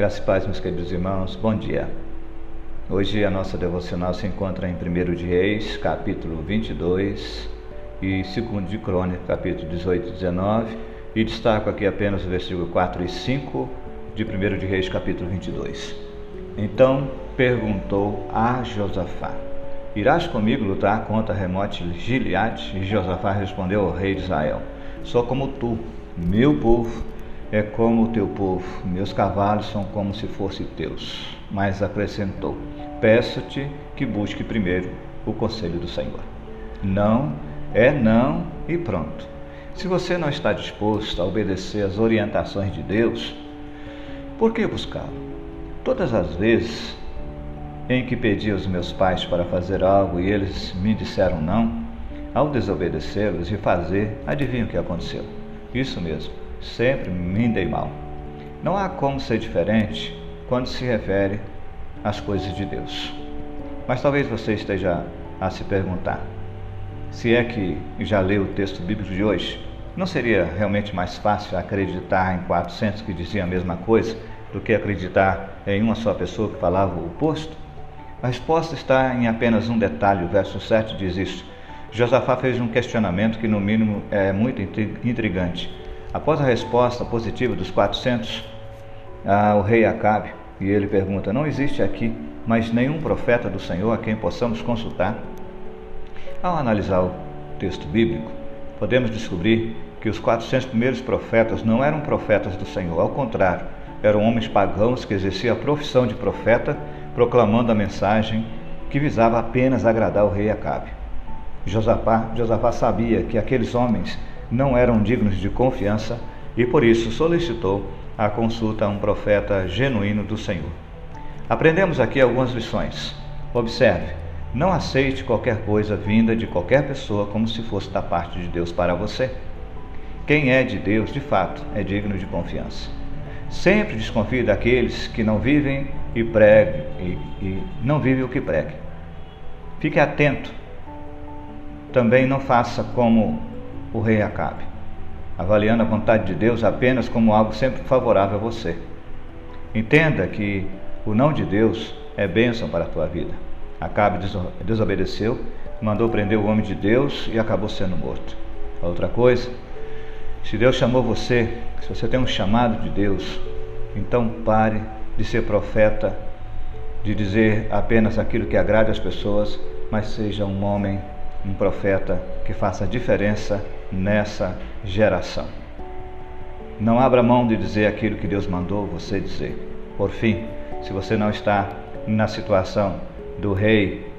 Graças e paz, meus queridos irmãos, bom dia. Hoje a nossa devocional se encontra em 1 de Reis, capítulo 22, e 2 de Crônica, capítulo 18 e 19, e destaco aqui apenas o versículo 4 e 5 de 1 de Reis, capítulo 22. Então perguntou a Josafá: Irás comigo lutar contra Remote Gileade? E Josafá respondeu ao rei de Israel: Sou como tu, meu povo é como o teu povo, meus cavalos são como se fossem teus. Mas acrescentou: Peço-te que busque primeiro o conselho do Senhor. Não é não e pronto. Se você não está disposto a obedecer às orientações de Deus, por que buscá-lo? Todas as vezes em que pedi aos meus pais para fazer algo e eles me disseram não, ao desobedecê-los e fazer, adivinha o que aconteceu? Isso mesmo, sempre me dei mal. Não há como ser diferente quando se refere às coisas de Deus. Mas talvez você esteja a se perguntar: se é que já leu o texto bíblico de hoje, não seria realmente mais fácil acreditar em 400 que diziam a mesma coisa do que acreditar em uma só pessoa que falava o oposto? A resposta está em apenas um detalhe. O verso 7 diz isso. Josafá fez um questionamento que, no mínimo, é muito intrigante. Após a resposta positiva dos 400 ao rei Acabe, e ele pergunta: Não existe aqui mais nenhum profeta do Senhor a quem possamos consultar? Ao analisar o texto bíblico, podemos descobrir que os 400 primeiros profetas não eram profetas do Senhor, ao contrário, eram homens pagãos que exerciam a profissão de profeta, proclamando a mensagem que visava apenas agradar o rei Acabe. Josafá, Josafá sabia que aqueles homens não eram dignos de confiança e por isso solicitou a consulta a um profeta genuíno do Senhor. Aprendemos aqui algumas lições. Observe: não aceite qualquer coisa vinda de qualquer pessoa como se fosse da parte de Deus para você. Quem é de Deus, de fato, é digno de confiança. Sempre desconfie daqueles que não vivem e pregam e, e não vivem o que pregam. Fique atento. Também não faça como o rei Acabe, avaliando a vontade de Deus apenas como algo sempre favorável a você. Entenda que o não de Deus é bênção para a tua vida. Acabe desobedeceu, mandou prender o homem de Deus e acabou sendo morto. Outra coisa, se Deus chamou você, se você tem um chamado de Deus, então pare de ser profeta, de dizer apenas aquilo que agrade as pessoas, mas seja um homem, um profeta que faça diferença nessa geração. Não abra mão de dizer aquilo que Deus mandou você dizer. Por fim, se você não está na situação do rei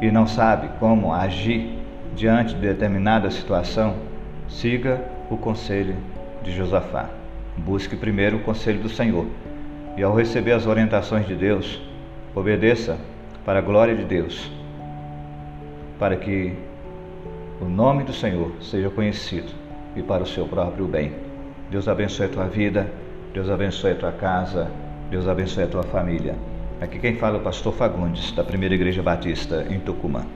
e não sabe como agir diante de determinada situação, siga o conselho de Josafá. Busque primeiro o conselho do Senhor e, ao receber as orientações de Deus, obedeça para a glória de Deus, para que o nome do Senhor seja conhecido e para o seu próprio bem. Deus abençoe a tua vida, Deus abençoe a tua casa, Deus abençoe a tua família. Aqui quem fala é o pastor Fagundes, da Primeira Igreja Batista em Tucumã.